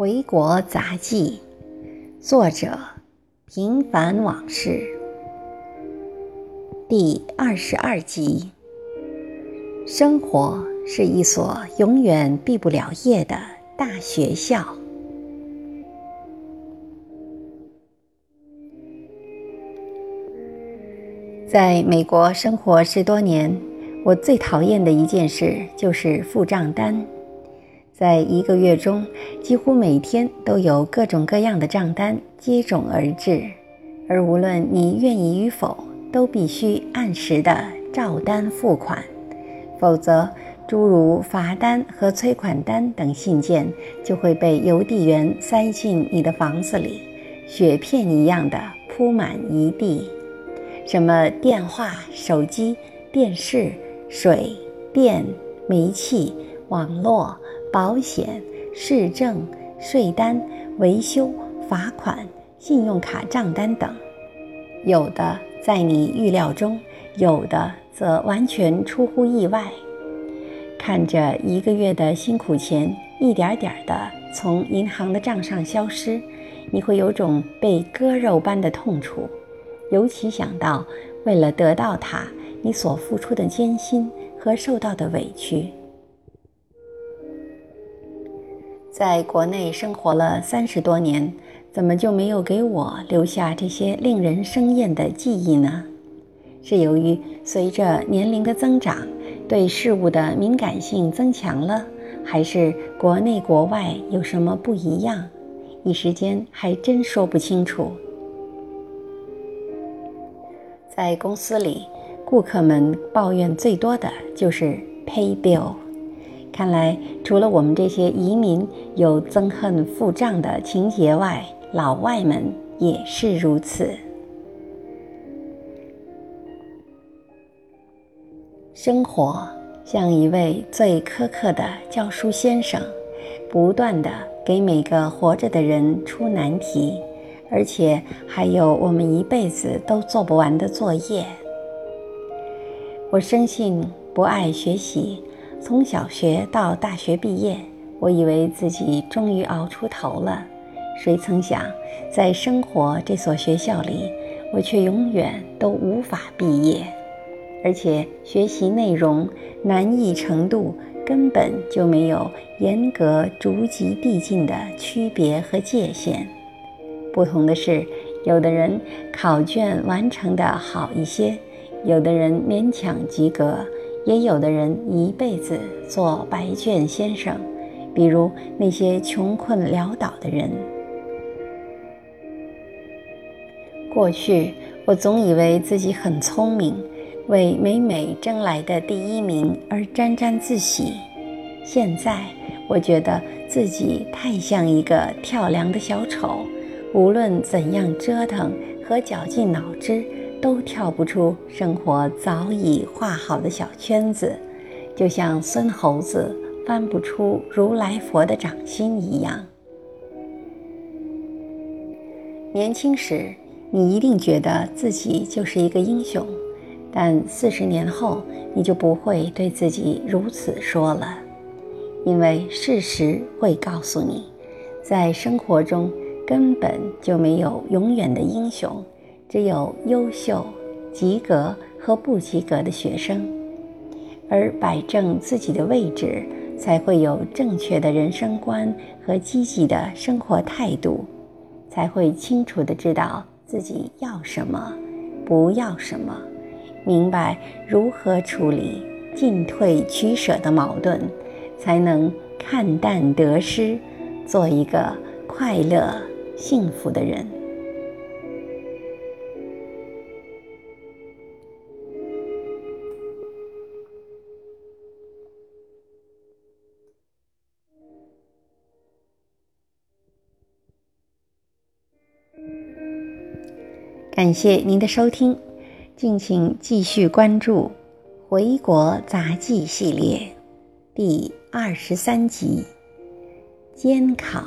回国杂记，作者：平凡往事，第二十二集。生活是一所永远毕不了业的大学校。在美国生活十多年，我最讨厌的一件事就是付账单。在一个月中，几乎每天都有各种各样的账单接踵而至，而无论你愿意与否，都必须按时的照单付款，否则诸如罚单和催款单等信件就会被邮递员塞进你的房子里，雪片一样的铺满一地。什么电话、手机、电视、水电、煤气、网络。保险、市政、税单、维修、罚款、信用卡账单等，有的在你预料中，有的则完全出乎意外。看着一个月的辛苦钱一点点的从银行的账上消失，你会有种被割肉般的痛楚，尤其想到为了得到它，你所付出的艰辛和受到的委屈。在国内生活了三十多年，怎么就没有给我留下这些令人生厌的记忆呢？是由于随着年龄的增长，对事物的敏感性增强了，还是国内国外有什么不一样？一时间还真说不清楚。在公司里，顾客们抱怨最多的就是 pay bill。看来，除了我们这些移民有憎恨付账的情节外，老外们也是如此。生活像一位最苛刻的教书先生，不断的给每个活着的人出难题，而且还有我们一辈子都做不完的作业。我深信不爱学习。从小学到大学毕业，我以为自己终于熬出头了。谁曾想，在生活这所学校里，我却永远都无法毕业，而且学习内容难易程度根本就没有严格逐级递进的区别和界限。不同的是，有的人考卷完成的好一些，有的人勉强及格。也有的人一辈子做白卷先生，比如那些穷困潦倒的人。过去我总以为自己很聪明，为每每争来的第一名而沾沾自喜。现在我觉得自己太像一个跳梁的小丑，无论怎样折腾和绞尽脑汁。都跳不出生活早已画好的小圈子，就像孙猴子翻不出如来佛的掌心一样。年轻时，你一定觉得自己就是一个英雄，但四十年后，你就不会对自己如此说了，因为事实会告诉你，在生活中根本就没有永远的英雄。只有优秀、及格和不及格的学生，而摆正自己的位置，才会有正确的人生观和积极的生活态度，才会清楚的知道自己要什么，不要什么，明白如何处理进退取舍的矛盾，才能看淡得失，做一个快乐幸福的人。感谢您的收听，敬请继续关注《回国杂技》系列第二十三集《监考》。